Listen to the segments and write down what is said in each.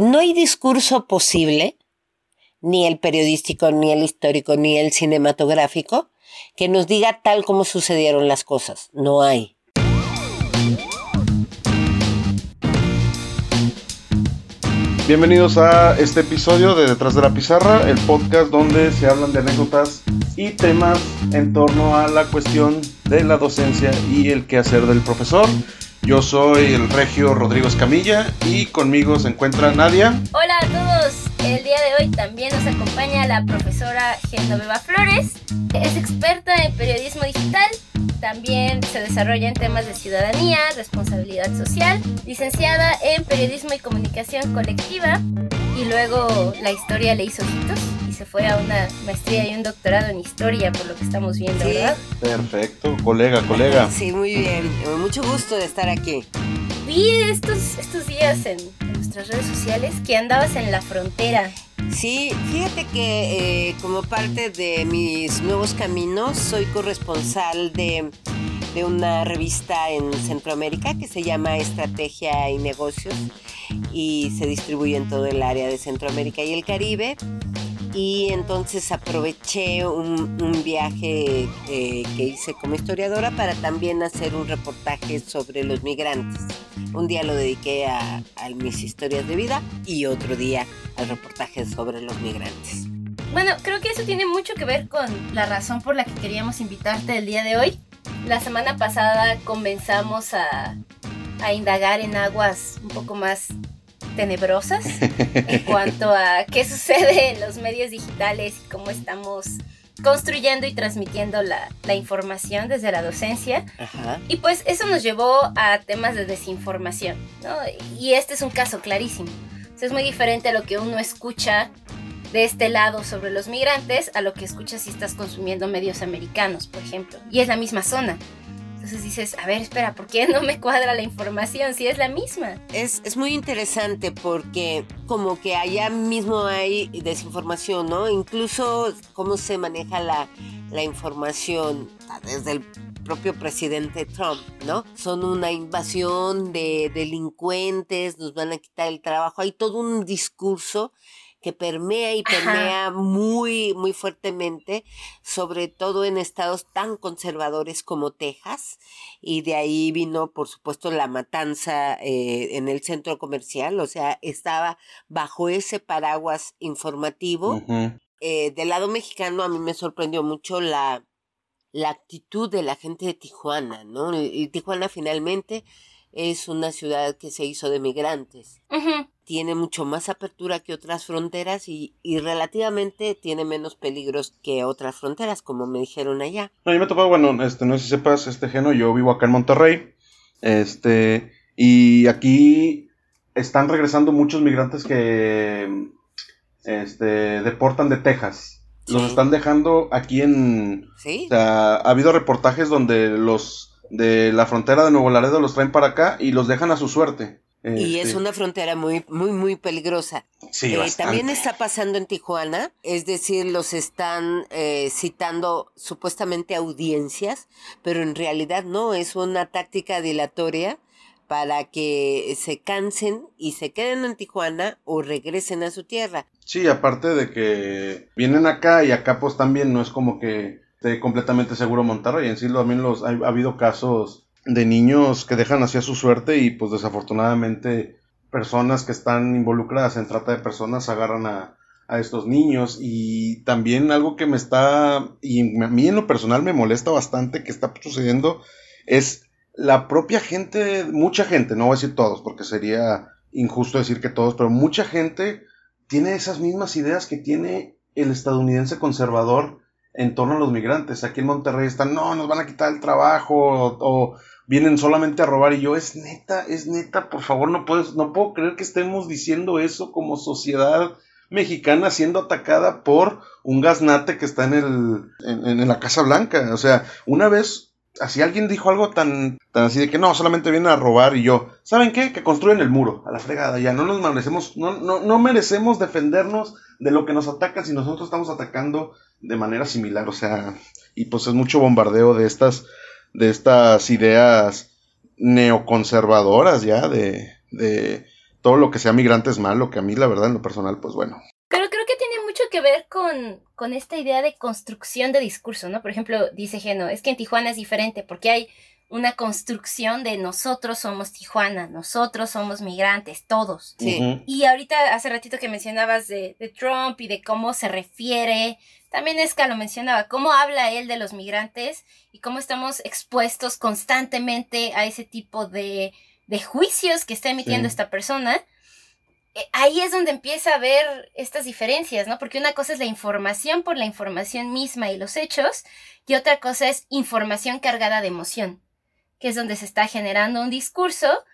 no hay discurso posible, ni el periodístico, ni el histórico, ni el cinematográfico, que nos diga tal como sucedieron las cosas. No hay. Bienvenidos a este episodio de Detrás de la Pizarra, el podcast donde se hablan de anécdotas y temas en torno a la cuestión de la docencia y el quehacer del profesor. Yo soy el regio Rodrigo Escamilla y conmigo se encuentra Nadia. Hola a todos, el día de hoy también nos acompaña la profesora Genoveva Flores. Es experta en periodismo digital, también se desarrolla en temas de ciudadanía, responsabilidad social, licenciada en periodismo y comunicación colectiva y luego la historia le hizo ojitos y se fue a una maestría y un doctorado en historia por lo que estamos viendo, ¿verdad? Perfecto, colega, colega. Sí, muy bien. Mucho gusto de estar aquí. Vi estos, estos días en, nuestras redes sociales que andabas en la frontera. Sí, fíjate que eh, como parte de mis nuevos caminos soy corresponsal de, de una revista en Centroamérica que se llama Estrategia y Negocios y se distribuye en todo el área de Centroamérica y el Caribe. Y entonces aproveché un, viaje eh, que hice como historiadora para también hacer un reportaje sobre los migrantes. Un día lo dediqué a, a mis historias de vida y otro día al reportaje sobre los migrantes. Bueno, creo que eso tiene mucho que ver con la razón por la que queríamos invitarte el día de hoy. La semana pasada comenzamos a, a indagar en aguas un poco más tenebrosas en cuanto a qué sucede en los medios digitales y cómo estamos construyendo y transmitiendo la, información desde la docencia. Y pues eso nos llevó a temas de desinformación, ¿no? Y este es un caso clarísimo. es muy diferente a lo que uno escucha de este lado sobre los migrantes a lo que escuchas si estás consumiendo medios americanos, por ejemplo. Y es la misma zona. Entonces dices, a ver, espera, ¿por qué no me cuadra la información si es la misma? Es, es muy interesante porque como que allá mismo hay desinformación, ¿no? Incluso cómo se maneja la, la información desde el propio presidente Trump, ¿no? Son una invasión de delincuentes, nos van a quitar el trabajo, hay todo un discurso que permea y permea muy, muy fuertemente, sobre todo en estados tan conservadores como Texas. Y de ahí vino, por supuesto, la matanza eh, en el centro comercial, o sea, estaba bajo ese paraguas informativo. Eh, del lado mexicano, a mí me sorprendió mucho la, la actitud de la gente de Tijuana, ¿no? Y Tijuana finalmente es una ciudad que se hizo de migrantes tiene mucho más apertura que otras fronteras y, relativamente tiene menos peligros que otras fronteras, como me dijeron allá. No, yo me bueno, este, no sé si sepas, este Geno, yo vivo acá en Monterrey, este, y aquí están regresando muchos migrantes que, este, deportan de Texas. Los están dejando aquí en... Sí. O sea, ha habido reportajes donde los de la frontera de Nuevo Laredo los traen para acá y los dejan a su suerte. Y es este una frontera muy, muy, muy peligrosa. Sí, eh, también está pasando en Tijuana, es decir, los están eh, citando supuestamente audiencias, pero en realidad no, es una táctica dilatoria para que se cansen y se queden en Tijuana o regresen a su tierra. Sí, aparte de que vienen acá y acá pues también no es como que esté completamente seguro Monterrey, en sí también los, ha habido casos de niños que dejan hacia su suerte y pues desafortunadamente personas que están involucradas en trata de personas agarran a, estos niños y también algo que me está y a mí en lo personal me molesta bastante que está sucediendo es la propia gente, mucha gente, no voy a decir todos porque sería injusto decir que todos, pero mucha gente tiene esas mismas ideas que tiene el estadounidense conservador en torno a los migrantes. Aquí en Monterrey están, no, nos van a quitar el trabajo o vienen solamente a robar y yo es neta, es neta, por favor, no puedes, no puedo creer que estemos diciendo eso como sociedad mexicana siendo atacada por un gaznate que está en el en, la Casa Blanca, o sea, una vez así alguien dijo algo tan tan así de que no, solamente vienen a robar y yo, ¿saben qué? Que construyen el muro, a la fregada, ya no nos merecemos no no no merecemos defendernos de lo que nos atacan si nosotros estamos atacando de manera similar, o sea, y pues es mucho bombardeo de estas de estas ideas neoconservadoras ya, de, de todo lo que sea migrante es malo, que a mí la verdad en lo personal, pues bueno. Pero creo que tiene mucho que ver con, con esta idea de construcción de discurso, ¿no? Por ejemplo, dice Geno, es que en Tijuana es diferente porque hay una construcción de nosotros somos Tijuana, nosotros somos migrantes, todos. Sí. Y ahorita, hace ratito que mencionabas de, de Trump y de cómo se refiere, también Esca lo mencionaba, cómo habla él de los migrantes y cómo estamos expuestos constantemente a ese tipo de, de juicios que está emitiendo Sí. esta persona. Eh, Ahí es donde empieza a ver estas diferencias, ¿no? Porque una cosa es la información por la información misma y los hechos, y otra cosa es información cargada de emoción, que es donde se está generando un discurso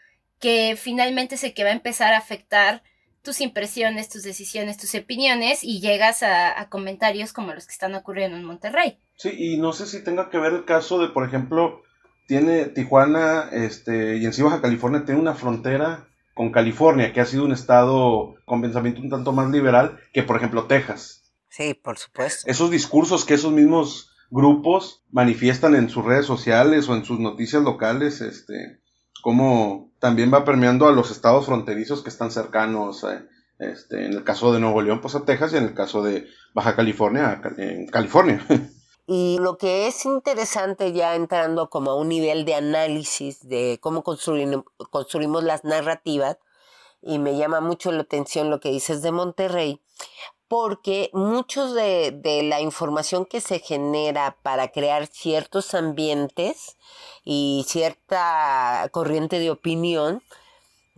que finalmente es el que va a empezar a afectar tus impresiones, tus decisiones, tus opiniones y llegas a, a comentarios como los que están ocurriendo en Monterrey. Sí, y no sé si tenga que ver el caso de, por ejemplo, tiene Tijuana este, y en sí Baja California tiene una frontera con California, que ha sido un estado con pensamiento un tanto más liberal que, por ejemplo, Texas. Sí, por supuesto. Esos discursos que esos mismos grupos manifiestan en sus redes sociales o en sus noticias locales, este, como también va permeando a los estados fronterizos que están cercanos, eh, este, en el caso de Nuevo León, pues a Texas, y en el caso de Baja California, en California. Y lo que es interesante ya entrando como a un nivel de análisis de cómo construimos las narrativas, y me llama mucho la atención lo que dices de Monterrey, porque muchos de, de la información que se genera para crear ciertos ambientes y cierta corriente de opinión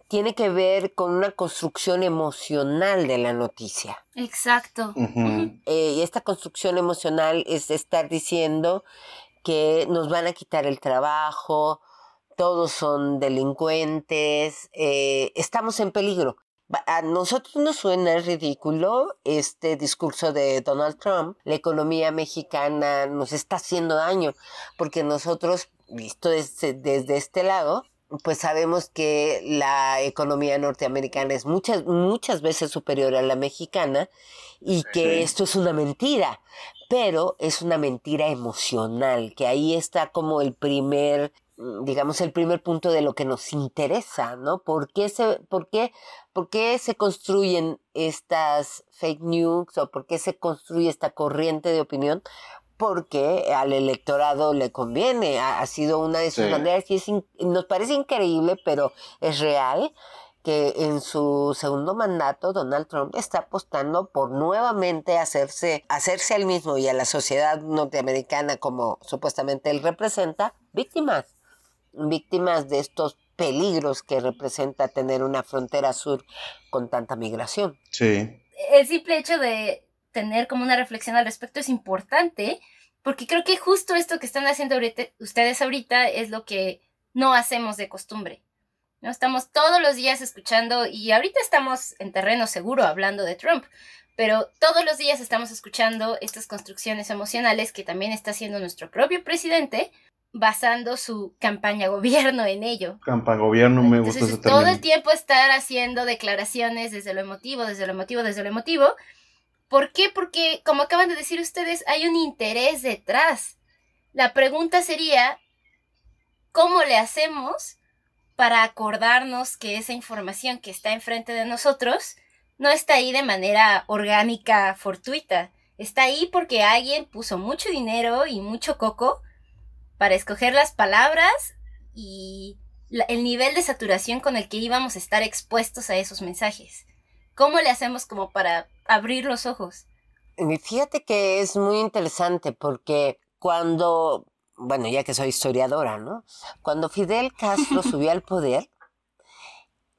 tiene que ver con una construcción emocional de la noticia. Exacto. Eh, y esta construcción emocional es estar diciendo que nos van a quitar el trabajo, todos son delincuentes, eh, estamos en peligro. A nosotros nos suena ridículo este discurso de Donald Trump. La economía mexicana nos está haciendo daño porque nosotros, visto desde, desde este lado, pues sabemos que la economía norteamericana es muchas, muchas veces superior a la mexicana y que Sí. esto es una mentira, pero es una mentira emocional, que ahí está como el primer, digamos, el primer punto de lo que nos interesa, ¿no? ¿Por qué se, por qué, por qué se construyen estas fake news o por qué se construye esta corriente de opinión? Porque al electorado le conviene, ha, ha sido una de sus Sí. banderas y es in- nos parece increíble, pero es real que en su segundo mandato Donald Trump está apostando por nuevamente hacerse, hacerse al mismo y a la sociedad norteamericana como supuestamente él representa, víctimas, víctimas de estos peligros que representa tener una frontera sur con tanta migración. Sí. el simple hecho de tener como una reflexión al respecto es importante, porque creo que justo esto que están haciendo ahorita, ustedes ahorita es lo que no hacemos de costumbre. ¿no? Estamos todos los días escuchando, y ahorita estamos en terreno seguro hablando de Trump, pero todos los días estamos escuchando estas construcciones emocionales que también está haciendo nuestro propio presidente, basando su campaña gobierno en ello. Campa gobierno, me gusta ese todo término. el tiempo estar haciendo declaraciones desde lo emotivo, desde lo emotivo, desde lo emotivo. ¿Por qué? Porque, como acaban de decir ustedes, hay un interés detrás. La pregunta sería, ¿cómo le hacemos para acordarnos que esa información que está enfrente de nosotros no está ahí de manera orgánica, fortuita? Está ahí porque alguien puso mucho dinero y mucho coco para escoger las palabras y la- el nivel de saturación con el que íbamos a estar expuestos a esos mensajes. ¿Cómo le hacemos como para abrir los ojos? Fíjate que es muy interesante porque cuando, bueno, ya que soy historiadora, ¿no? Cuando Fidel Castro subió al poder,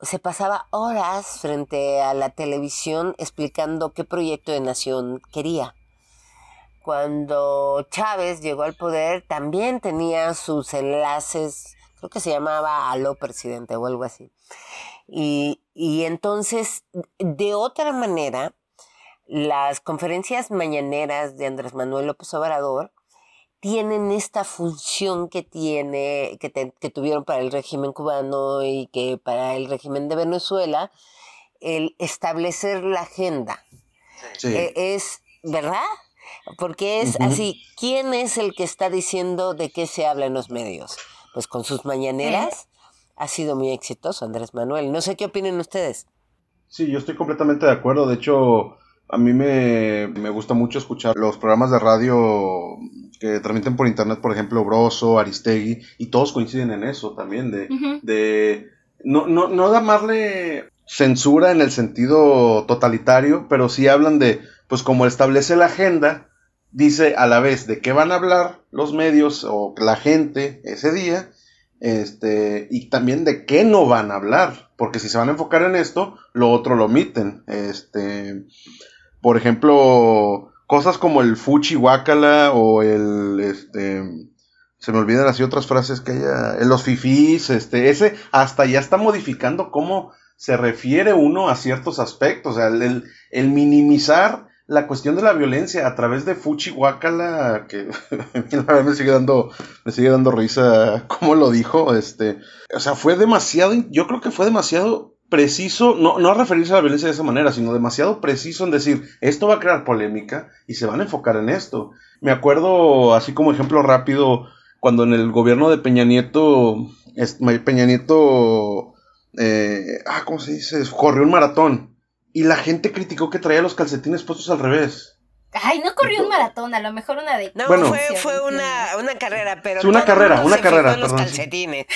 se pasaba horas frente a la televisión explicando qué proyecto de nación quería. Cuando Chávez llegó al poder, también tenía sus enlaces, creo que se llamaba Aló Presidente o algo así. Y, y entonces, de otra manera, las conferencias mañaneras de Andrés Manuel López Obrador tienen esta función que tiene, que, te- que tuvieron para el régimen cubano y que para el régimen de Venezuela, el establecer la agenda. Sí. Eh, es, ¿verdad? Porque es así, ¿quién es el que está diciendo de qué se habla en los medios? Pues con sus mañaneras, ha sido muy exitoso, Andrés Manuel. No sé qué opinen ustedes. Sí, yo estoy completamente de acuerdo. De hecho, a mí me, gusta mucho escuchar los programas de radio que transmiten por internet, por ejemplo, Broso, Aristegui, y todos coinciden en eso también, de, de no, no, no llamarle censura en el sentido totalitario, pero sí hablan de, pues como establece la agenda, dice a la vez de qué van a hablar los medios o la gente ese día, este, y también de qué no van a hablar, porque si se van a enfocar en esto, lo otro lo omiten, este, por ejemplo, cosas como el fuchi o el, este, se me olvidan así otras frases que haya, los fifís, este, ese hasta ya está modificando cómo se refiere uno a ciertos aspectos, o sea, el, el minimizar la cuestión de la violencia a través de Fuchi Wakala, que me sigue dando, me sigue dando risa cómo lo dijo, este, o sea, fue demasiado, yo creo que fue demasiado preciso, no, no referirse a la violencia de esa manera, sino demasiado preciso en decir, esto va a crear polémica y se van a enfocar en esto. Me acuerdo, así como ejemplo rápido, cuando en el gobierno de Peña Nieto, Peña Nieto, eh, ah, ¿cómo se dice? Corrió un maratón y la gente criticó que traía los calcetines puestos al revés. Ay, no corrió un maratón, a lo mejor una de. No, fue, fue una, una, carrera, pero. una carrera, una carrera. los calcetines.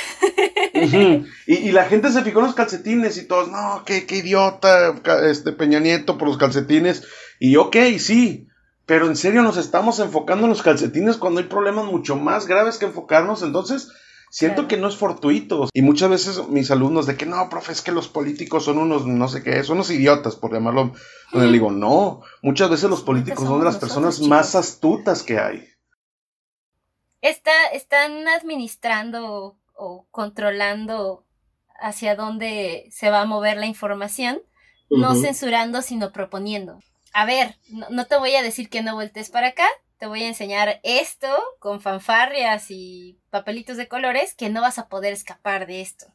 y, la gente se fijó en los calcetines y todos, no, qué, qué idiota, este Peña Nieto por los calcetines. Y ok, sí, pero en serio nos estamos enfocando en los calcetines cuando hay problemas mucho más graves que enfocarnos. Entonces, Siento que no es fortuito. Y muchas veces mis alumnos de que no, profe, es que los políticos son unos, no sé qué, son unos idiotas, por llamarlo. le digo, no, muchas veces los políticos son de las personas más astutas que hay. Está, están administrando o controlando hacia dónde se va a mover la información, no censurando, sino proponiendo. A ver, no, no, te voy a decir que no voltees para acá, te voy a enseñar esto con fanfarrias y papelitos de colores que no vas a poder escapar de esto.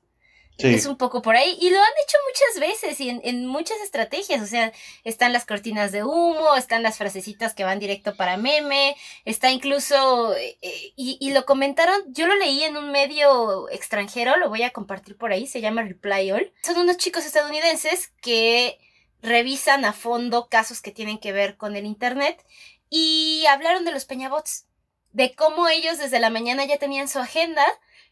Es un poco por ahí. Y lo han hecho muchas veces y en, muchas estrategias. O sea, están las cortinas de humo, están las frasecitas que van directo para meme, está incluso, eh, eh, y, y, lo comentaron, yo lo leí en un medio extranjero, lo voy a compartir por ahí, se llama Reply All. Son unos chicos estadounidenses que revisan a fondo casos que tienen que ver con el Internet y hablaron de los peñabots, de cómo ellos desde la mañana ya tenían su agenda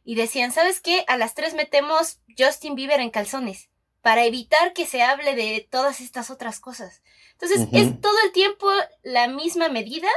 y decían, ¿sabes qué? A las tres metemos Justin Bieber en calzones para evitar que se hable de todas estas otras cosas. Entonces, es todo el tiempo la misma medida,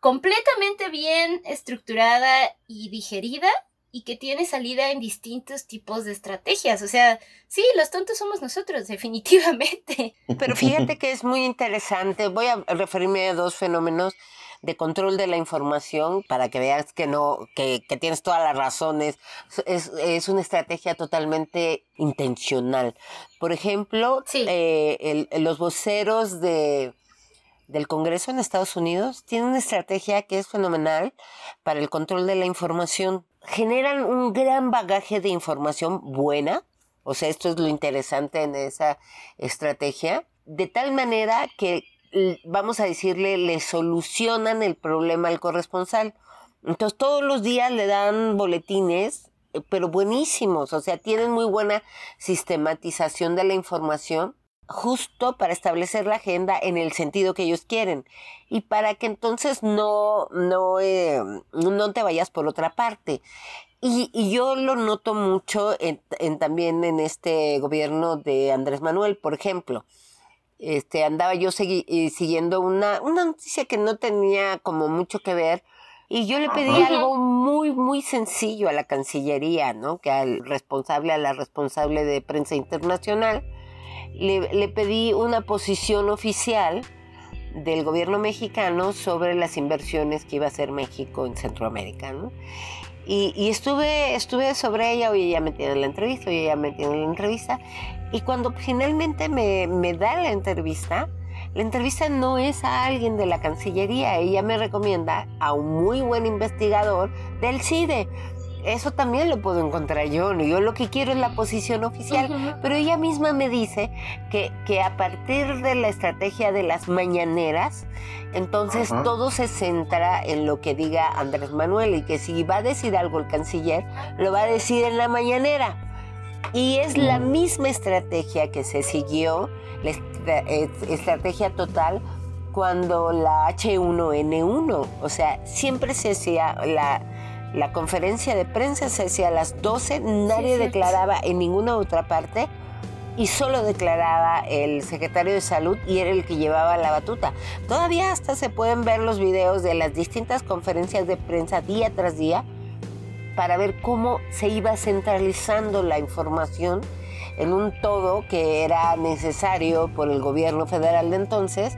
completamente bien estructurada y digerida y que tiene salida en distintos tipos de estrategias. O sea, sí, los tontos somos nosotros, definitivamente. Pero fíjate que es muy interesante. Voy a referirme a dos fenómenos de control de la información para que veas que no, que, tienes todas las razones. Es, una estrategia totalmente intencional. Por ejemplo, eh, los voceros de del Congreso en Estados Unidos tienen una estrategia que es fenomenal para el control de la información generan un gran bagaje de información buena, o sea, esto es lo interesante en esa estrategia, de tal manera que, vamos a decirle, le solucionan el problema al corresponsal. Entonces, todos los días le dan boletines, eh, pero buenísimos, o sea, tienen muy buena sistematización de la información justo para establecer la agenda en el sentido que ellos quieren y para que entonces no, no, eh, no te vayas por otra parte. Y, y yo lo noto mucho en, también en este gobierno de Andrés Manuel, por ejemplo. Este, andaba yo eh, siguiendo una, una noticia que no tenía como mucho que ver, y yo le pedí algo muy, muy sencillo a la Cancillería, ¿no? Que al responsable, a la responsable de prensa internacional, le, pedí una posición oficial del gobierno mexicano sobre las inversiones que iba a hacer México en Centroamérica. Y, estuve, estuve sobre ella, oye, ya me tiene la entrevista, oye, ya me tiene la entrevista. Y cuando finalmente me, me da la entrevista, la entrevista no es a alguien de la Cancillería, ella me recomienda a un muy buen investigador del CIDE. eso también lo puedo encontrar yo, ¿no? Yo lo que quiero es la posición oficial, pero ella misma me dice que, que a partir de la estrategia de las mañaneras, entonces todo se centra en lo que diga Andrés Manuel y que si va a decir algo el canciller, lo va a decir en la mañanera. Y es la misma estrategia que se siguió, la eh, estrategia total, cuando la H1N1, o sea, siempre se hacía la, la conferencia de prensa, se hacía a las 12, nadie declaraba en ninguna otra parte y solo declaraba el secretario de salud y era el que llevaba la batuta. Todavía hasta se pueden ver los videos de las distintas conferencias de prensa día tras día para ver cómo se iba centralizando la información en un todo que era necesario por el gobierno federal de entonces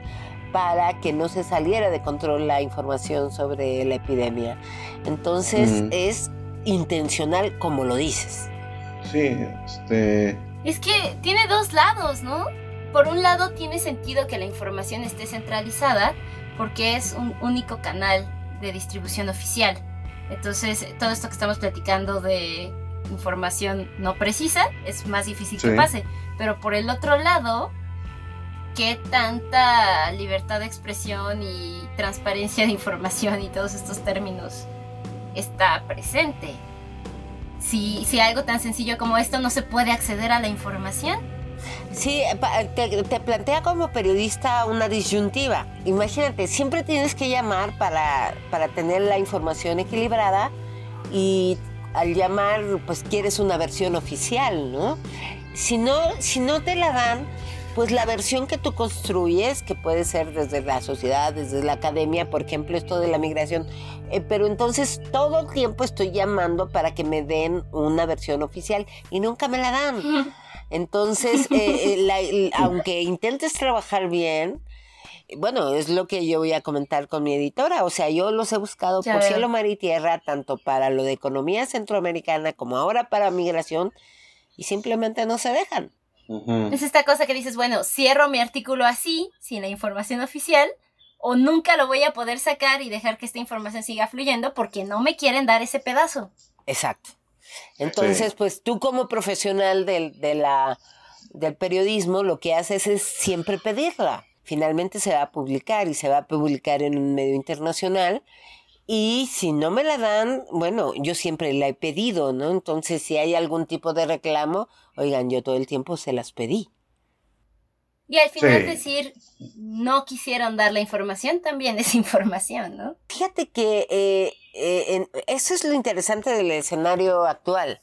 para que no se saliera de control la información sobre la epidemia. Entonces es intencional como lo dices. Sí, este... Es que tiene dos lados, ¿no? Por un lado tiene sentido que la información esté centralizada porque es un único canal de distribución oficial. Entonces, todo esto que estamos platicando de información no precisa es más difícil que pase. Pero por el otro lado, ¿qué tanta libertad de expresión y transparencia de información y todos estos términos está presente? Si, si algo tan sencillo como esto no se puede acceder a la información, Sí, te, te, plantea como periodista una disyuntiva. Imagínate, siempre tienes que llamar para, para tener la información equilibrada y al llamar, pues quieres una versión oficial, ¿no? Si no, si no te la dan, pues la versión que tú construyes, que puede ser desde la sociedad, desde la academia, por ejemplo, esto de la migración, eh, pero entonces todo el tiempo estoy llamando para que me den una versión oficial y nunca me la dan. Entonces, eh, eh, aunque intentes trabajar bien, bueno, es lo que yo voy a comentar con mi editora. O sea, yo los he buscado por cielo, mar y tierra, tanto para lo de economía centroamericana como ahora para migración, y simplemente no se dejan. Es esta cosa que dices, bueno, cierro mi artículo así, sin la información oficial, o nunca lo voy a poder sacar y dejar que esta información siga fluyendo porque no me quieren dar ese pedazo. Exacto. Entonces, pues tú como profesional del, de la, del periodismo, lo que haces es siempre pedirla. Finalmente se va a publicar y se va a publicar en un medio internacional. Y si no me la dan, bueno, yo siempre la he pedido, ¿no? Entonces, si hay algún tipo de reclamo, oigan, yo todo el tiempo se las pedí. Y al final decir, no quisieron dar la información, también es información, ¿no? Fíjate que eh, eh, eso es lo interesante del escenario actual.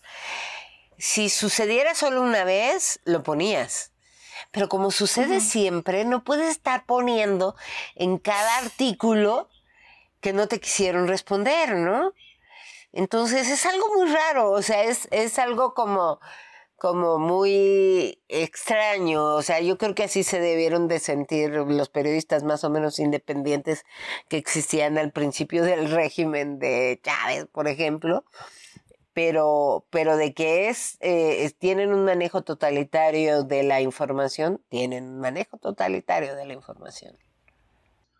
Si sucediera solo una vez, lo ponías. Pero como sucede siempre, no puedes estar poniendo en cada artículo que no te quisieron responder, ¿no? Entonces es algo muy raro, o sea, es, es algo como como muy extraño. O sea, yo creo que así se debieron de sentir los periodistas más o menos independientes que existían al principio del régimen de Chávez, por ejemplo. Pero, pero de que es, eh, tienen un manejo totalitario de la información, tienen un manejo totalitario de la información.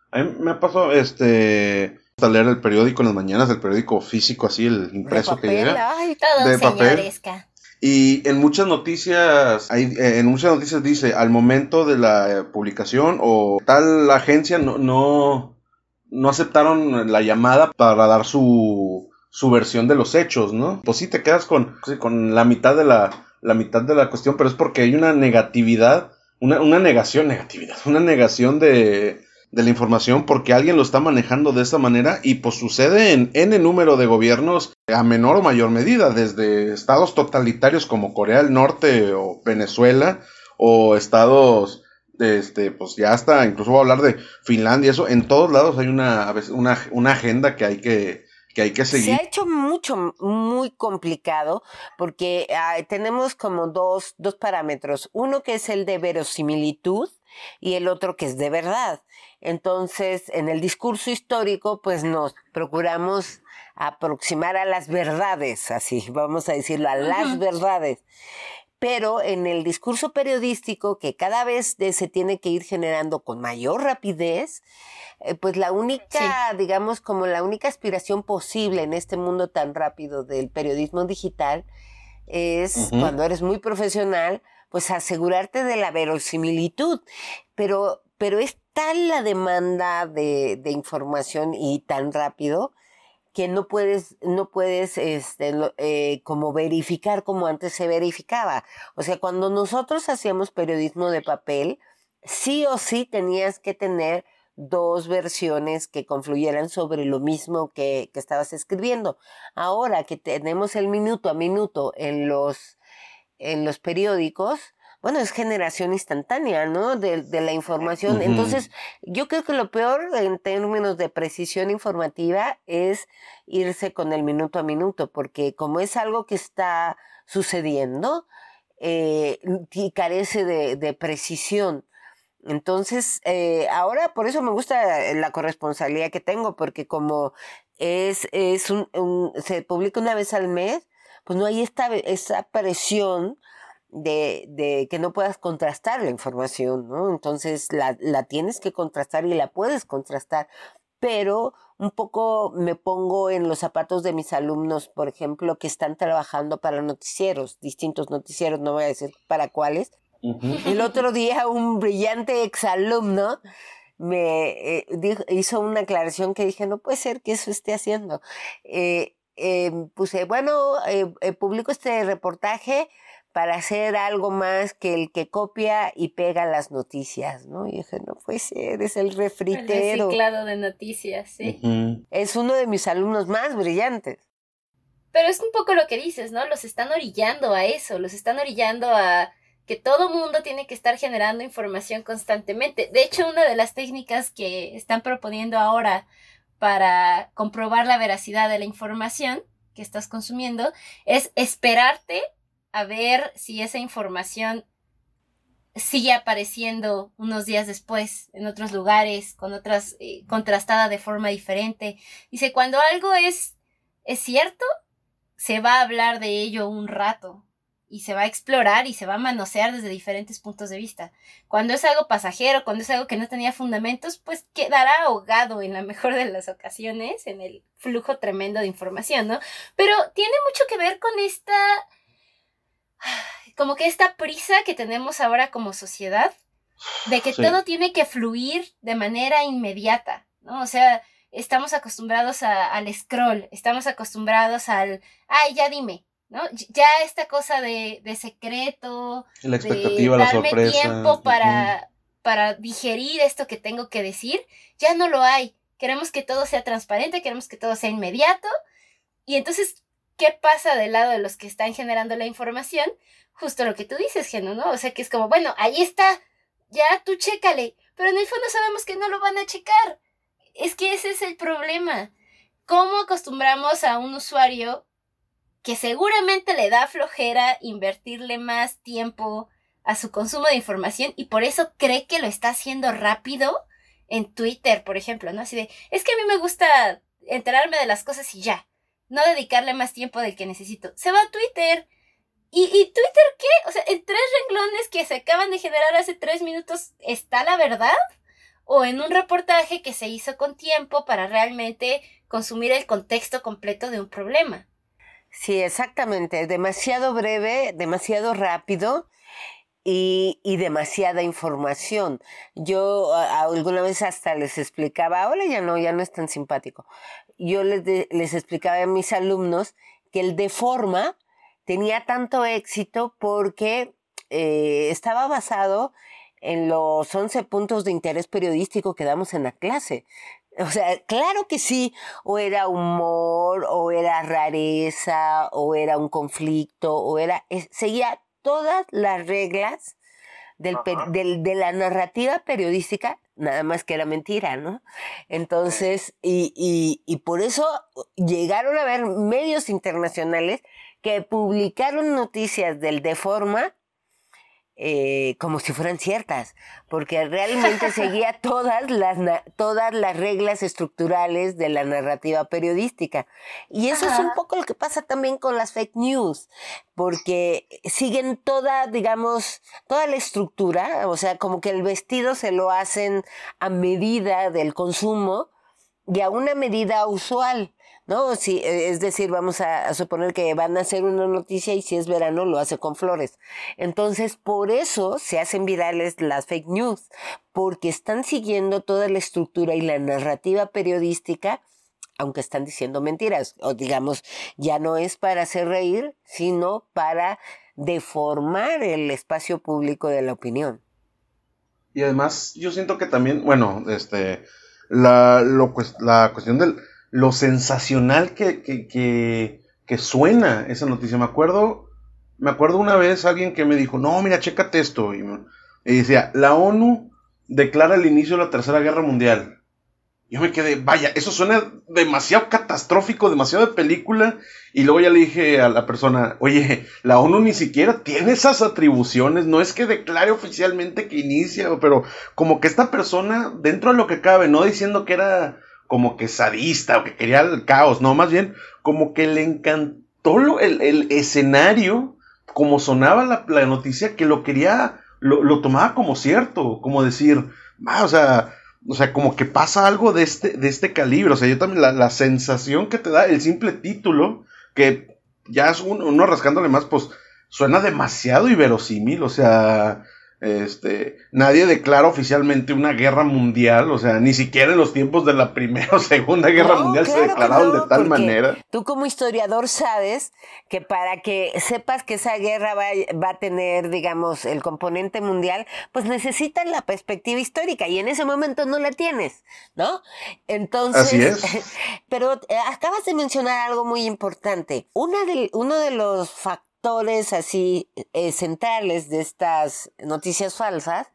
A mí me pasó este leer el periódico en las mañanas, el periódico físico así, el impreso que llega. de papel. Y en muchas noticias, hay, eh, en muchas noticias dice, al momento de la publicación o tal agencia no, no, no aceptaron la llamada para dar su, su versión de los hechos, ¿no? Pues sí te quedas con, con la mitad de la, la mitad de la cuestión, pero es porque hay una negatividad, una, una negación, negatividad, una negación de, de la información porque alguien lo está manejando de esta manera y pues sucede en N número de gobiernos a menor o mayor medida, desde estados totalitarios como Corea del Norte o Venezuela o estados este pues ya hasta incluso voy a hablar de Finlandia eso en todos lados hay una una, una agenda que hay que que hay que seguir. Se ha hecho mucho, muy complicado porque tenemos como dos, dos parámetros. Uno que es el de verosimilitud y el otro que es de verdad. Entonces, en el discurso histórico, pues nos procuramos aproximar a las verdades, así, vamos a decirlo, a las verdades. pero en el discurso periodístico que cada vez se tiene que ir generando con mayor rapidez, eh, pues la única, digamos, como la única aspiración posible en este mundo tan rápido del periodismo digital es cuando eres muy profesional, pues asegurarte de la verosimilitud. Pero, pero es tal la demanda de, de información y tan rápido que no puedes, no puedes, este, eh, como verificar como antes se verificaba. O sea, cuando nosotros hacíamos periodismo de papel, sí o sí tenías que tener dos versiones que confluyeran sobre lo mismo que, que estabas escribiendo. Ahora que tenemos el minuto a minuto en los, en los periódicos, bueno, es generación instantánea, ¿no? De, la información. Entonces, yo creo que lo peor en términos de precisión informativa es irse con el minuto a minuto, porque como es algo que está sucediendo eh, y carece de, precisión. Entonces, eh, ahora por eso me gusta la corresponsalía que tengo, porque como es, es un, se publica una vez al mes, pues no hay esta, esta presión de, de, que no puedas contrastar la información, ¿no? Entonces la, la tienes que contrastar y la puedes contrastar, pero un poco me pongo en los zapatos de mis alumnos, por ejemplo, que están trabajando para noticieros, distintos noticieros, no voy a decir para cuáles. El otro día un brillante exalumno me eh, hizo una aclaración que dije, no puede ser que eso esté haciendo. Eh, eh, puse, bueno, publico este reportaje para hacer algo más que el que copia y pega las noticias, ¿no? Y dije, no puede ser, es el refritero. El reciclado de noticias, sí. Es uno de mis alumnos más brillantes. Pero es un poco lo que dices, ¿no? Los están orillando a eso, los están orillando a que todo mundo tiene que estar generando información constantemente. De hecho, una de las técnicas que están proponiendo ahora para comprobar la veracidad de la información que estás consumiendo es esperarte a ver si esa información sigue apareciendo unos días después en otros lugares, con otras, eh, contrastada de forma diferente. Dice, cuando algo es, es cierto, se va a hablar de ello un rato y se va a explorar y se va a manosear desde diferentes puntos de vista. Cuando es algo pasajero, cuando es algo que no tenía fundamentos, pues quedará ahogado en la mejor de las ocasiones en el flujo tremendo de información, ¿no? Pero tiene mucho que ver con esta como que esta prisa que tenemos ahora como sociedad, de que todo tiene que fluir de manera inmediata, ¿no? O sea, estamos acostumbrados al scroll, estamos acostumbrados al, ay, ya dime, ¿no? Ya esta cosa de, secreto, la expectativa, de darme tiempo para, para digerir esto que tengo que decir, ya no lo hay. Queremos que todo sea transparente, queremos que todo sea inmediato. Y entonces ¿qué pasa del lado de los que están generando la información? Justo lo que tú dices, Geno, ¿no? O sea, que es como, bueno, ahí está, ya tú chécale, pero en el fondo sabemos que no lo van a checar. Es que ese es el problema. ¿Cómo acostumbramos a un usuario que seguramente le da flojera invertirle más tiempo a su consumo de información y por eso cree que lo está haciendo rápido en Twitter, por ejemplo, ¿no? Así de, es que a mí me gusta enterarme de las cosas y ya no dedicarle más tiempo del que necesito. Se va a Twitter. ¿Y, ¿Y, Twitter qué? O sea, en tres renglones que se acaban de generar hace tres minutos, ¿está la verdad? ¿O en un reportaje que se hizo con tiempo para realmente consumir el contexto completo de un problema? Sí, exactamente. Demasiado breve, demasiado rápido y, demasiada información. Yo alguna vez hasta les explicaba, ahora ya no, ya no es tan simpático. Yo les, les explicaba a mis alumnos que el de forma tenía tanto éxito porque eh, estaba basado en los 11 puntos de interés periodístico que damos en la clase. O sea, claro que sí, o era humor, o era rareza, o era un conflicto, o era, seguía todas las reglas del, de la narrativa periodística, nada más que era mentira, ¿no? Entonces, y, y, y por eso llegaron a haber medios internacionales que publicaron noticias del Deforma eh, como si fueran ciertas, porque realmente seguía todas las, todas las reglas estructurales de la narrativa periodística. Y eso es un poco lo que pasa también con las fake news, porque siguen toda, digamos, toda la estructura, o sea, como que el vestido se lo hacen a medida del consumo y a una medida usual. ¿No? Si, e, es decir, vamos a, suponer que van a hacer una noticia y si es verano lo hace con flores. Entonces, por eso se hacen virales las fake news, porque están siguiendo toda la estructura y la narrativa periodística, aunque están diciendo mentiras, o digamos, ya no es para hacer reír, sino para deformar el espacio público de la opinión. Y además, yo siento que también, bueno, este, la, lo, la cuestión del lo sensacional que, que, suena esa noticia. Me acuerdo, me acuerdo una vez alguien que me dijo, no, mira, chécate esto. Y, decía, la ONU declara el inicio de la Tercera Guerra Mundial. Yo me quedé, vaya, eso suena demasiado catastrófico, demasiado de película. Y luego ya le dije a la persona, oye, la ONU ni siquiera tiene esas atribuciones, no es que declare oficialmente que inicia, pero como que esta persona, dentro de lo que cabe, no diciendo que era como que sadista o que quería el caos, no, más bien como que le encantó el, escenario, como sonaba la, noticia, que lo quería, lo, tomaba como cierto, como decir, o sea, o sea, como que pasa algo de este, de este calibre, o sea, yo también, la, sensación que te da el simple título, que ya es uno rascándole más, pues suena demasiado inverosímil, o sea, este, nadie declara oficialmente una guerra mundial, o sea, ni siquiera en los tiempos de la Primera o Segunda Guerra Mundial se declararon de tal manera. Tú como historiador sabes que para que sepas que esa guerra va, va, a tener, digamos, el componente mundial, pues necesitas la perspectiva histórica y en ese momento no la tienes, ¿no? Entonces, Así es. pero eh, acabas de mencionar algo muy importante. Una de, uno de los factores así eh, centrales de estas noticias falsas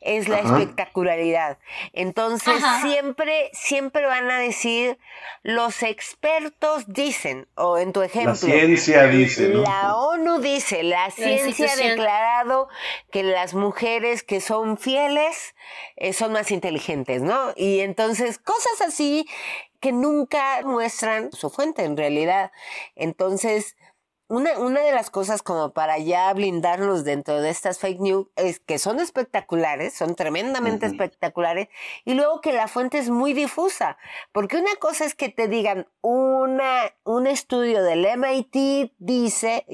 es la espectacularidad. Entonces siempre, siempre van a decir los expertos dicen, o en tu ejemplo. La ciencia dice. La ONU dice, la, ciencia ha declarado que las mujeres que son fieles eh, son más inteligentes, ¿no? Y entonces cosas así que nunca muestran su fuente en realidad. Entonces, una, una, de las cosas como para ya blindarnos dentro de estas fake news es que son espectaculares, son tremendamente espectaculares, y luego que la fuente es muy difusa, porque una cosa es que te digan una, un estudio del MIT dice,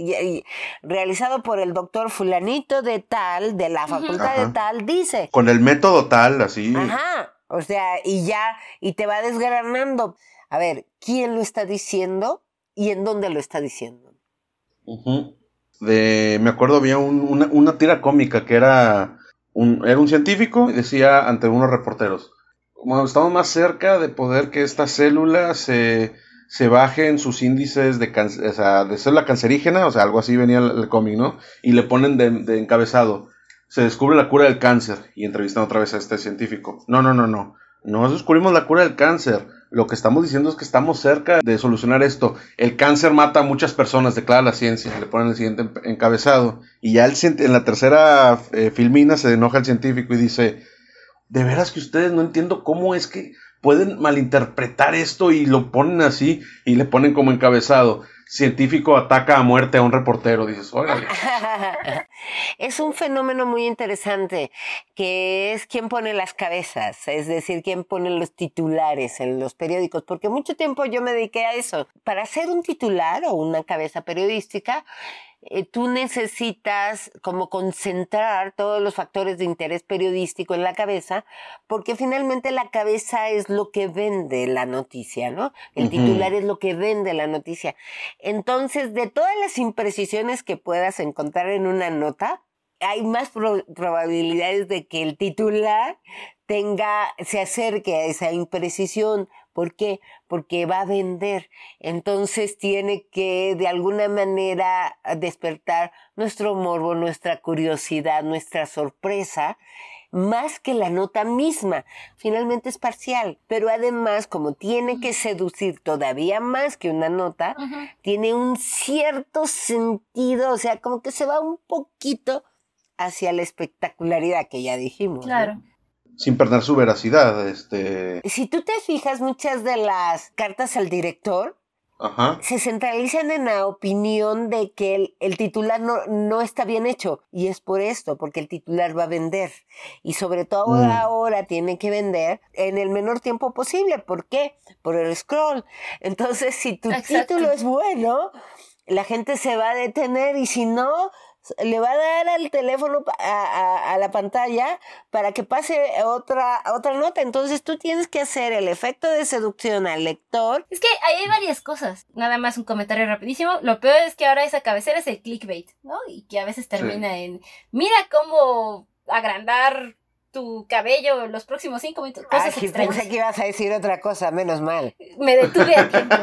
realizado por el doctor fulanito de tal, de la facultad de tal, dice. Con el método tal, así. Ajá, o sea, y ya, y te va desgranando. A ver, ¿quién lo está diciendo y en dónde lo está diciendo? De, me acuerdo, había una, tira cómica que era un, era un científico y decía ante unos reporteros, como estamos más cerca de poder que esta célula se, se baje sus índices de, o sea, de célula cancerígena, o sea, algo así venía el, cómic, ¿no? Y le ponen de, de, encabezado, se descubre la cura del cáncer y entrevistan otra vez a este científico. No, no, no, no, no descubrimos la cura del cáncer lo que estamos diciendo es que estamos cerca de solucionar esto. El cáncer mata a muchas personas, declara la ciencia, le ponen el siguiente encabezado. Y ya el, en la tercera eh, filmina se enoja el científico y dice, de veras que ustedes no entiendo cómo es que pueden malinterpretar esto y lo ponen así y le ponen como encabezado científico ataca a muerte a un reportero, dices, órale. es un fenómeno muy interesante, que es quién pone las cabezas, es decir, quién pone los titulares en los periódicos, porque mucho tiempo yo me dediqué a eso. Para hacer un titular o una cabeza periodística, eh, tú necesitas como concentrar todos los factores de interés periodístico en la cabeza, porque finalmente la cabeza es lo que vende la noticia, ¿no? El titular es lo que vende la noticia. Entonces, de todas las imprecisiones que puedas encontrar en una nota, hay más probabilidades de que el titular tenga, se acerque a esa imprecisión. ¿Por qué? Porque va a vender. Entonces tiene que de alguna manera despertar nuestro morbo, nuestra curiosidad, nuestra sorpresa, más que la nota misma. Finalmente es parcial, pero además como tiene que seducir todavía más que una nota, tiene un cierto sentido, o sea, como que se va un poquito hacia la espectacularidad que ya dijimos. Claro. Sin perder su veracidad, este... Si tú te fijas, muchas de las cartas al director se centralizan en la opinión de que el, titular no, no, está bien hecho. Y es por esto, porque el titular va a vender. Y sobre todo mm. ahora tiene que vender en el menor tiempo posible. ¿Por qué? Por el scroll. Entonces, si tu título es bueno, la gente se va a detener y si no, le va a dar al teléfono a, la pantalla para que pase otra, otra nota. Entonces tú tienes que hacer el efecto de seducción al lector. Es que ahí hay varias cosas. Nada más un comentario rapidísimo. Lo peor es que ahora esa cabecera es el clickbait, ¿no? Y que a veces termina en, mira cómo agrandar tu cabello los próximos cinco minutos. Cosas ah, pensé que ibas a decir otra cosa, menos mal. Me detuve a tiempo.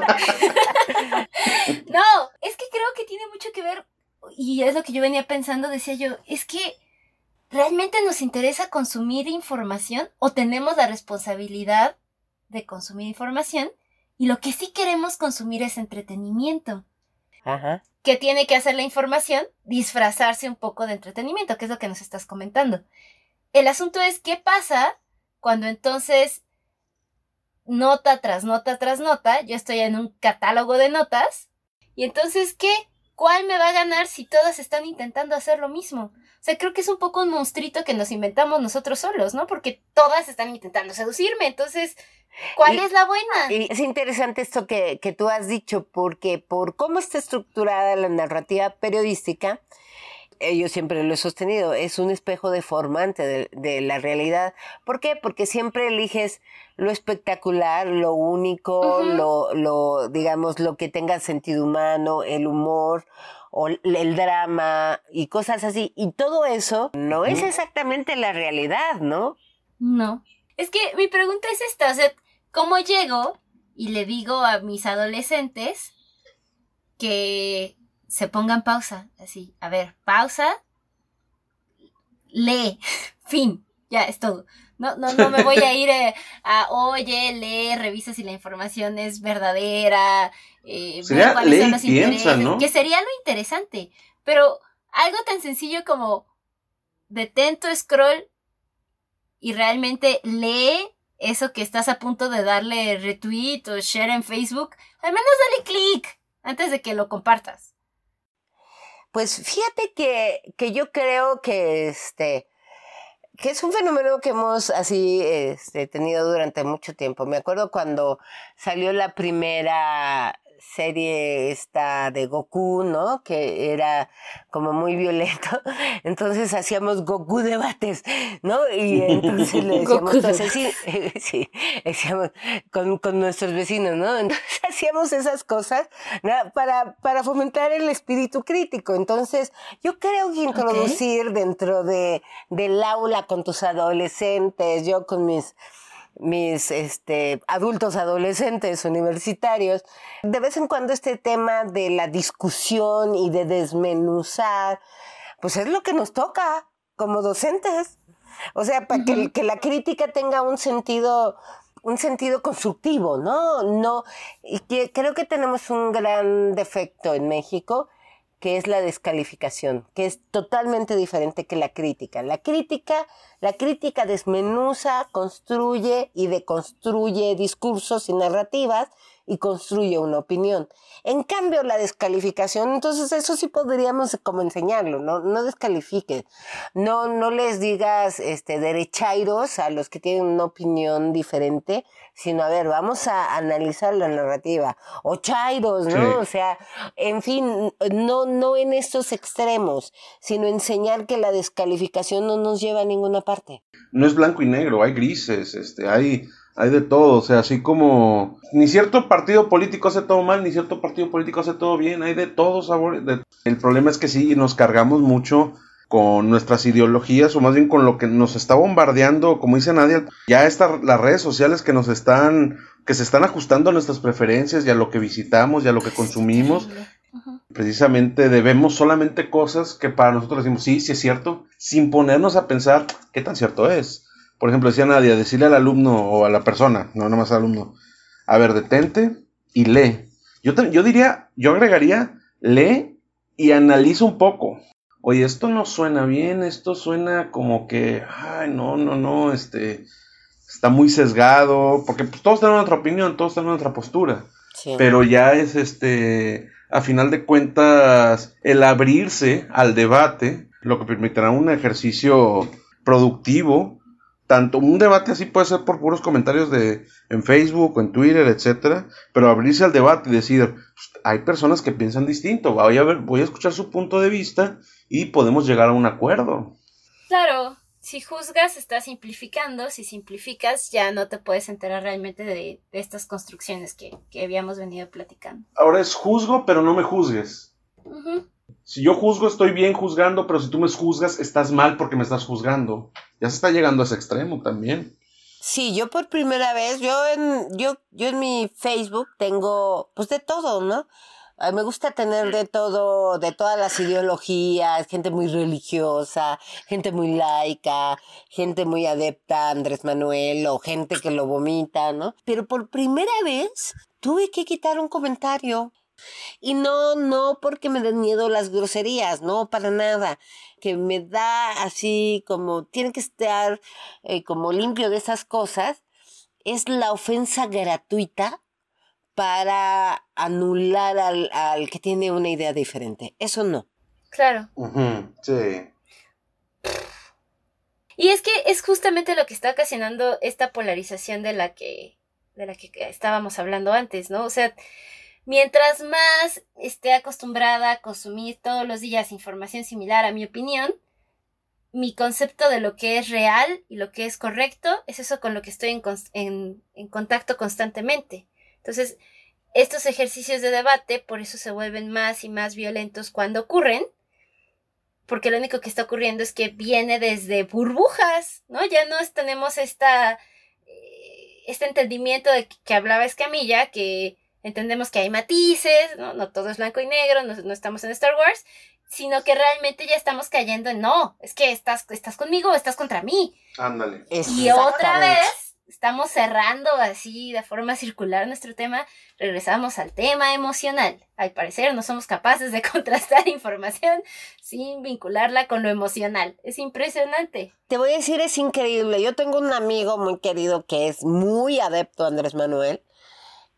no, es que creo que tiene mucho que ver y es lo que yo venía pensando, decía yo, es que ¿realmente nos interesa consumir información o tenemos la responsabilidad de consumir información? Y lo que sí queremos consumir es entretenimiento. Ajá. ¿Qué tiene que hacer la información? Disfrazarse un poco de entretenimiento, que es lo que nos estás comentando. El asunto es qué pasa cuando entonces nota tras nota tras nota, yo estoy en un catálogo de notas, y entonces ¿qué? ¿Cuál me va a ganar si todas están intentando hacer lo mismo? O sea, creo que es un poco un monstruito que nos inventamos nosotros solos, ¿no? Porque todas están intentando seducirme, entonces, ¿cuál es la buena? Y es interesante esto que, que tú has dicho, porque por cómo está estructurada la narrativa periodística, yo siempre lo he sostenido, es un espejo deformante de, la realidad. ¿Por qué? Porque siempre eliges lo espectacular, lo único, lo, lo, digamos, lo que tenga sentido humano, el humor o el drama y cosas así. Y todo eso no es exactamente la realidad, ¿no? No. Es que mi pregunta es esta, o sea, ¿cómo llego y le digo a mis adolescentes que se pongan pausa, así, a ver, pausa, lee, fin, ya es todo. No, no, no me voy a ir eh, a, oye, lee, revisa si la información es verdadera, eh, cuáles son los intereses, que sería lo interesante, pero algo tan sencillo como detén tu scroll y realmente lee eso que estás a punto de darle retweet o share en Facebook, al menos dale clic antes de que lo compartas. Pues fíjate que, que yo creo que este que es un fenómeno que hemos así este, tenido durante mucho tiempo. Me acuerdo cuando salió la primera serie esta de Goku, ¿no? Que era como muy violento. Entonces hacíamos Goku debates, ¿no? Y entonces le decíamos así, sí, decíamos con, con, nuestros vecinos, ¿no? Entonces hacíamos esas cosas para, para fomentar el espíritu crítico. Entonces yo creo que introducir dentro de, del aula con tus adolescentes, yo con mis mis este, adultos adolescentes universitarios, de vez en cuando este tema de la discusión y de desmenuzar, pues es lo que nos toca como docentes. O sea, para que, que, la crítica tenga un sentido, un sentido constructivo, ¿no? No, y que creo que tenemos un gran defecto en México que es la descalificación, que es totalmente diferente que la crítica. La crítica, la crítica desmenuza, construye y deconstruye discursos y narrativas y construye una opinión. En cambio, la descalificación, entonces eso sí podríamos como enseñarlo, no, no descalifiques, no, no les digas este, derechairos a los que tienen una opinión diferente, sino a ver, vamos a analizar la narrativa, o chairos, ¿no? O sea, en fin, no, no en estos extremos, sino enseñar que la descalificación no nos lleva a ninguna parte. No es blanco y negro, hay grises, este, hay hay de todo, o sea, así como ni cierto partido político hace todo mal, ni cierto partido político hace todo bien, hay de todo sabor. El problema es que sí, nos cargamos mucho con nuestras ideologías, o más bien con lo que nos está bombardeando, como dice Nadia, ya están las redes sociales que nos están, que se están ajustando a nuestras preferencias y a lo que visitamos y a lo que consumimos. Precisamente debemos solamente cosas que para nosotros decimos, sí, sí es cierto, sin ponernos a pensar qué tan cierto es por ejemplo, decía Nadia, decirle al alumno o a la persona, no nada más al alumno, a ver, detente y lee. Yo, yo diría, yo agregaría, lee y analiza un poco. oye, esto no suena bien, esto suena como que, ay, no, no, no, este, está muy sesgado, porque pues, todos tienen otra opinión, todos tienen otra postura, pero ya es este, a final de cuentas, el abrirse al debate, lo que permitirá un ejercicio productivo, tanto un debate así puede ser por puros comentarios de en Facebook o en Twitter, etcétera, pero abrirse al debate y decir, pues, hay personas que piensan distinto, voy a ver, voy a escuchar su punto de vista y podemos llegar a un acuerdo. Claro, si juzgas, estás simplificando. Si simplificas, ya no te puedes enterar realmente de, estas construcciones que, habíamos venido platicando. Ahora es juzgo, pero no me juzgues. Si yo juzgo, estoy bien juzgando, pero si tú me juzgas, estás mal porque me estás juzgando. Ya se está llegando a ese extremo también. Sí, yo por primera vez, yo en, yo, yo en mi Facebook tengo, pues de todo, ¿no? me gusta tener de todo, de todas las ideologías, gente muy religiosa, gente muy laica, gente muy adepta a Andrés Manuel o gente que lo vomita, ¿no? Pero por primera vez tuve que quitar un comentario. Y no, no porque me den miedo las groserías, no, para nada. Que me da así como, tiene que estar eh, como limpio de esas cosas. Es la ofensa gratuita para anular al, al, que tiene una idea diferente. Eso no. Claro. sí. Y es que es justamente lo que está ocasionando esta polarización de la que, de la que estábamos hablando antes, ¿no? O sea, mientras más esté acostumbrada a consumir todos los días información similar a mi opinión, mi concepto de lo que es real y lo que es correcto es eso con lo que estoy en, contacto constantemente. Entonces, estos ejercicios de debate por eso se vuelven más y más violentos cuando ocurren, porque lo único que está ocurriendo es que viene desde burbujas, ¿no? Ya no tenemos esta, eh, este entendimiento de que hablaba Escamilla, que entendemos que hay matices, ¿no? No todo es blanco y negro, no, no estamos en Star Wars, sino que realmente ya estamos cayendo en no, es que estás, estás conmigo o estás contra mí. Ándale. Y otra vez estamos cerrando así de forma circular nuestro tema, regresamos al tema emocional. Al parecer no somos capaces de contrastar información sin vincularla con lo emocional. Es impresionante. Te voy a decir, es increíble. Yo tengo un amigo muy querido que es muy adepto a Andrés Manuel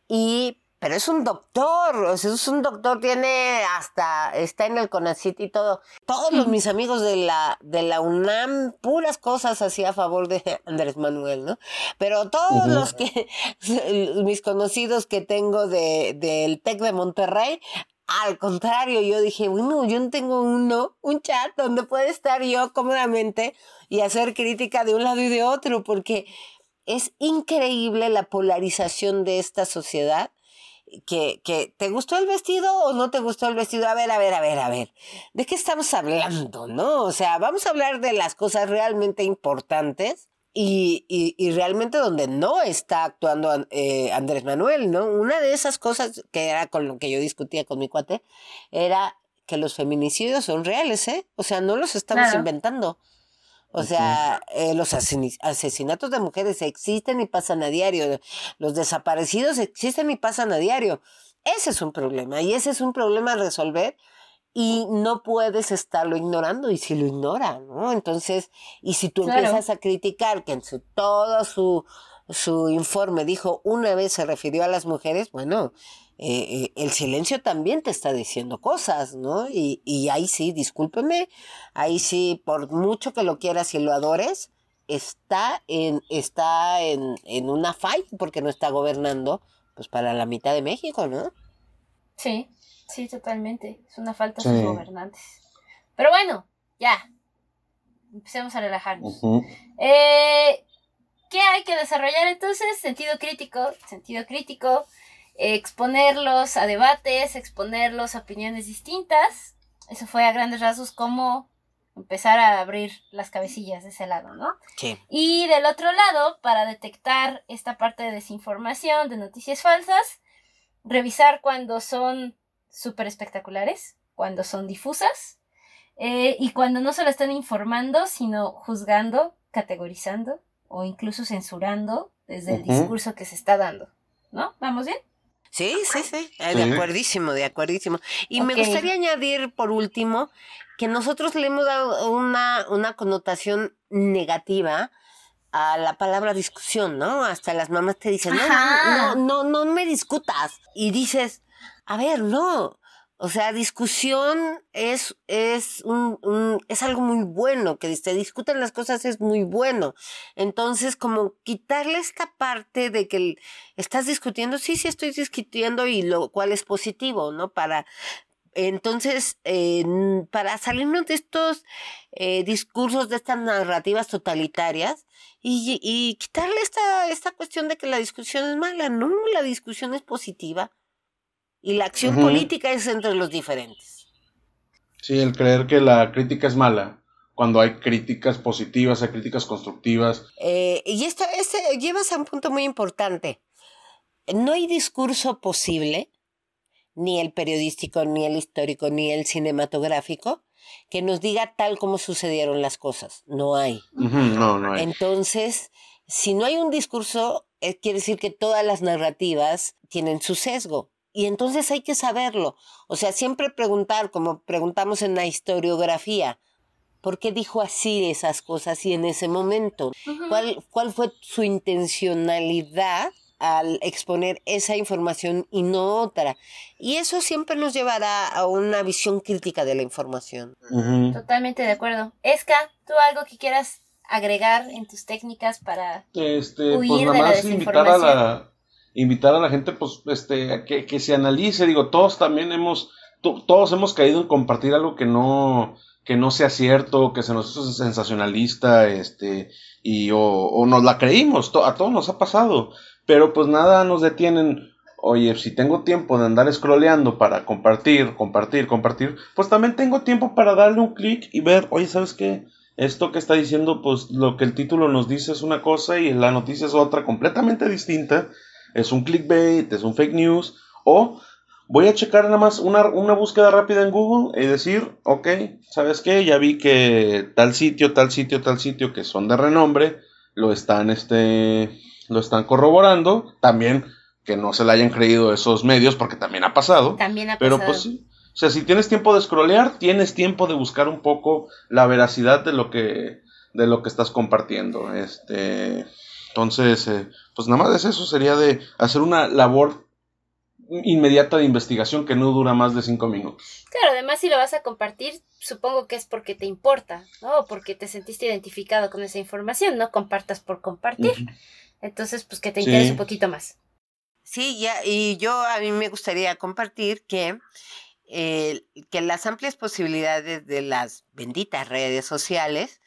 y pero es un doctor, o sea, es un doctor, tiene hasta, está en el CONACIT y todo. Todos los, mis amigos de la, de la UNAM, puras cosas así a favor de Andrés Manuel, ¿no? Pero todos los que, mis conocidos que tengo de, del TEC de Monterrey, al contrario, yo dije, bueno, yo no tengo uno, un chat donde pueda estar yo cómodamente y hacer crítica de un lado y de otro, porque es increíble la polarización de esta sociedad que, que, ¿te gustó el vestido o no te gustó el vestido? A ver, a ver, a ver, a ver. ¿De qué estamos hablando, no? O sea, vamos a hablar de las cosas realmente importantes y, y, y realmente donde no está actuando eh, Andrés Manuel, ¿no? Una de esas cosas que era con lo que yo discutía con mi cuate era que los feminicidios son reales, ¿eh? O sea, no los estamos inventando. O sea, eh, los asesinatos de mujeres existen y pasan a diario. Los desaparecidos existen y pasan a diario. Ese es un problema y ese es un problema a resolver y no puedes estarlo ignorando y si lo ignora, ¿no? Entonces, y si tú empiezas a criticar que en su, todo su, su informe dijo una vez se refirió a las mujeres, bueno, eh, eh, el silencio también te está diciendo cosas, ¿no? Y, y ahí sí, discúlpeme, ahí sí, por mucho que lo quieras y lo adores, está en, está en, en una falla porque no está gobernando pues para la mitad de México, ¿no? Sí, sí, totalmente. Es una falta de gobernantes. Pero bueno, ya. Empecemos a relajarnos. eh, ¿Qué hay que desarrollar entonces? Sentido crítico, sentido crítico exponerlos a debates, exponerlos a opiniones distintas. Eso fue a grandes rasgos como empezar a abrir las cabecillas de ese lado, ¿no? Sí. Y del otro lado, para detectar esta parte de desinformación, de noticias falsas, revisar cuando son súper espectaculares, cuando son difusas, eh, y cuando no solo están informando, sino juzgando, categorizando o incluso censurando desde el discurso que se está dando, ¿no? ¿Vamos bien? Sí, sí, sí, eh, de acuerdísimo, de acuerdísimo. Y me gustaría añadir, por último, que nosotros le hemos dado una, una connotación negativa a la palabra discusión, ¿no? Hasta las mamás te dicen, no, no, no, no me discutas. Y dices, a ver, no. O sea, discusión es, es, un, un- es algo muy bueno, que se discutan las cosas es muy bueno. Entonces, como quitarle esta parte de que estás discutiendo, sí, sí estoy discutiendo y lo cual es positivo, ¿no? Para, entonces, eh, para salirnos de estos eh, discursos, de estas narrativas totalitarias y, y quitarle esta, esta cuestión de que la discusión es mala, no, la discusión es positiva y la acción política es entre los diferentes. Sí, el creer que la crítica es mala, cuando hay críticas positivas, hay críticas constructivas. Eh, y esta, este, llevas a un punto muy importante. No hay discurso posible, ni el periodístico, ni el histórico, ni el cinematográfico, que nos diga tal como sucedieron las cosas. No hay. No, no hay. Entonces, si no hay un discurso, eh, quiere decir que todas las narrativas tienen su sesgo. Y entonces hay que saberlo. O sea, siempre preguntar, como preguntamos en la historiografía, ¿por qué dijo así esas cosas y en ese momento? ¿Cuál, cuál fue su intencionalidad al exponer esa información y no otra? Y eso siempre nos llevará a una visión crítica de la información. Totalmente de acuerdo. Esca, ¿tú algo que quieras agregar en tus técnicas para... Este, Huir pues de nada la más invitar a la invitar a la gente pues este a que, que se analice, digo, todos también hemos to- todos hemos caído en compartir algo que no que no sea cierto, que se nos hizo sensacionalista, este y o, o nos la creímos, a todos nos ha pasado, pero pues nada nos detienen. Oye, si tengo tiempo de andar scrolleando para compartir, compartir, compartir, pues también tengo tiempo para darle un clic y ver, oye, ¿sabes qué? Esto que está diciendo, pues lo que el título nos dice es una cosa y la noticia es otra completamente distinta. Es un clickbait, es un fake news. O voy a checar nada más una, una búsqueda rápida en Google y decir, ok, ¿sabes qué? Ya vi que tal sitio, tal sitio, tal sitio que son de renombre, lo están, este, lo están corroborando. También que no se le hayan creído esos medios, porque también ha pasado. También ha Pero pasado. pues sí. O sea, si tienes tiempo de scrollear, tienes tiempo de buscar un poco la veracidad de lo que, de lo que estás compartiendo. Este, entonces, eh, pues nada más es eso, sería de hacer una labor inmediata de investigación que no dura más de cinco minutos. Claro, además si lo vas a compartir, supongo que es porque te importa, ¿no? O porque te sentiste identificado con esa información, no compartas por compartir. Entonces, pues que te Sí. interese un poquito más. Sí, ya, y yo a mí me gustaría compartir que, eh, que las amplias posibilidades de las benditas redes sociales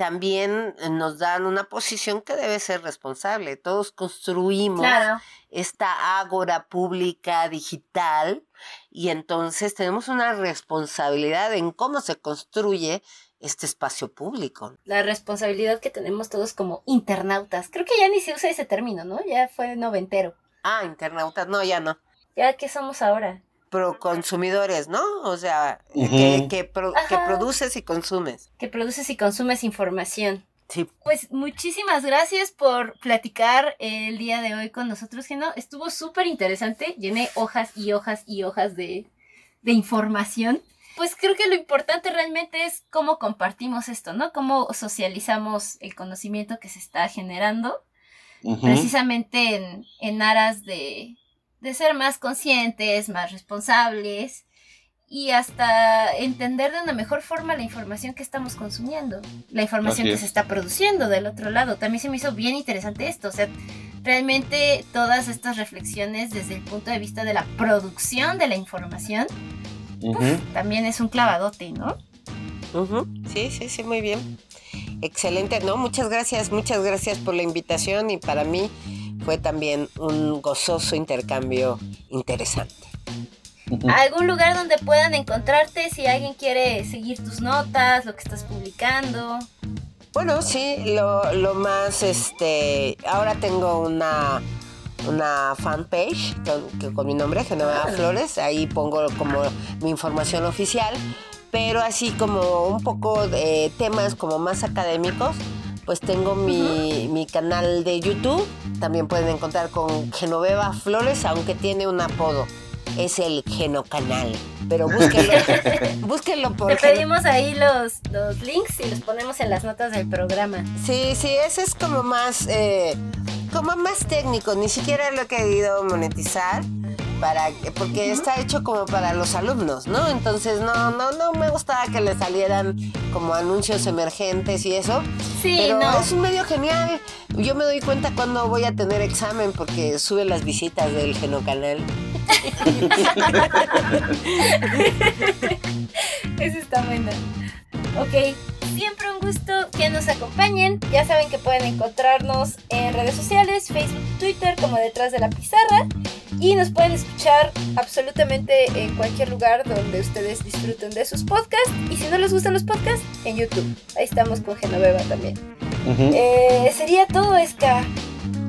también nos dan una posición que debe ser responsable. Todos construimos Claro. esta ágora pública digital y entonces tenemos una responsabilidad en cómo se construye este espacio público. La responsabilidad que tenemos todos como internautas. Creo que ya ni se usa ese término, ¿no? Ya fue noventero. Ah, internautas, no, ya no. ¿Ya qué somos ahora? Pro consumidores, ¿no? O sea, que, que, pro- que Ajá. produces y consumes. Que produces y consumes información. Sí. Pues muchísimas gracias por platicar el día de hoy con nosotros, Geno. Estuvo súper interesante. Llené hojas y hojas y hojas de, de información. Pues creo que lo importante realmente es cómo compartimos esto, ¿no? Cómo socializamos el conocimiento que se está generando, precisamente en, en aras de, de ser más conscientes, más responsables y hasta entender de una mejor forma la información que estamos consumiendo, la información que se está produciendo del otro lado. También se me hizo bien interesante esto, o sea, realmente todas estas reflexiones desde el punto de vista de la producción de la información también es un clavadote, ¿no? Ujú. Sí, sí, sí, muy bien. Excelente, ¿no? Muchas gracias, muchas gracias por la invitación y para mí fue también un gozoso intercambio interesante. ¿Algún lugar donde puedan encontrarte si alguien quiere seguir tus notas, lo que estás publicando? Bueno, sí, lo, lo más, este, ahora tengo una, una fanpage con, con mi nombre, Genoveva Ah. Flores, ahí pongo como mi información oficial, pero así como un poco de temas como más académicos, pues tengo mi, mi canal de YouTube. También pueden encontrar con Genoveva Flores, aunque tiene un apodo. Es el Genocanal. Pero búsquenlo, búsquenlo por Te pedimos ahí los, los links y los ponemos en las notas del programa. Sí, sí, ese es como más, eh, como más técnico. Ni siquiera lo he querido monetizar para, porque está hecho como para los alumnos, ¿no? Entonces no, no, no me gustaba que le salieran como anuncios emergentes y eso. Sí, Pero no. es un medio genial. Yo me doy cuenta cuando voy a tener examen porque sube las visitas del Genocanal. Eso está bueno. Ok, siempre un gusto que nos acompañen. Ya saben que pueden encontrarnos en redes sociales, Facebook, Twitter, como detrás de la pizarra. Y nos pueden escuchar absolutamente en cualquier lugar donde ustedes disfruten de sus podcasts. Y si no les gustan los podcasts, en YouTube. Ahí estamos con Genoveva también. Eh, sería todo, Esca.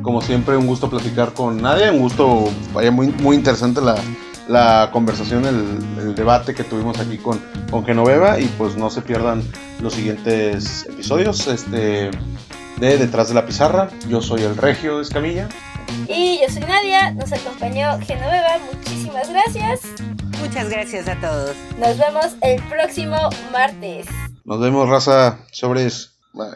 Como siempre, un gusto platicar con Nadia, un gusto, vaya, muy, muy interesante la, la conversación, el, el debate que tuvimos aquí con, con Genoveva y pues no se pierdan los siguientes episodios este, de Detrás de la Pizarra. Yo soy el Regio Escamilla. Y yo soy Nadia, nos acompañó Genoveva, muchísimas gracias. Muchas gracias a todos. Nos vemos el próximo martes. Nos vemos, raza, sobres. Bye.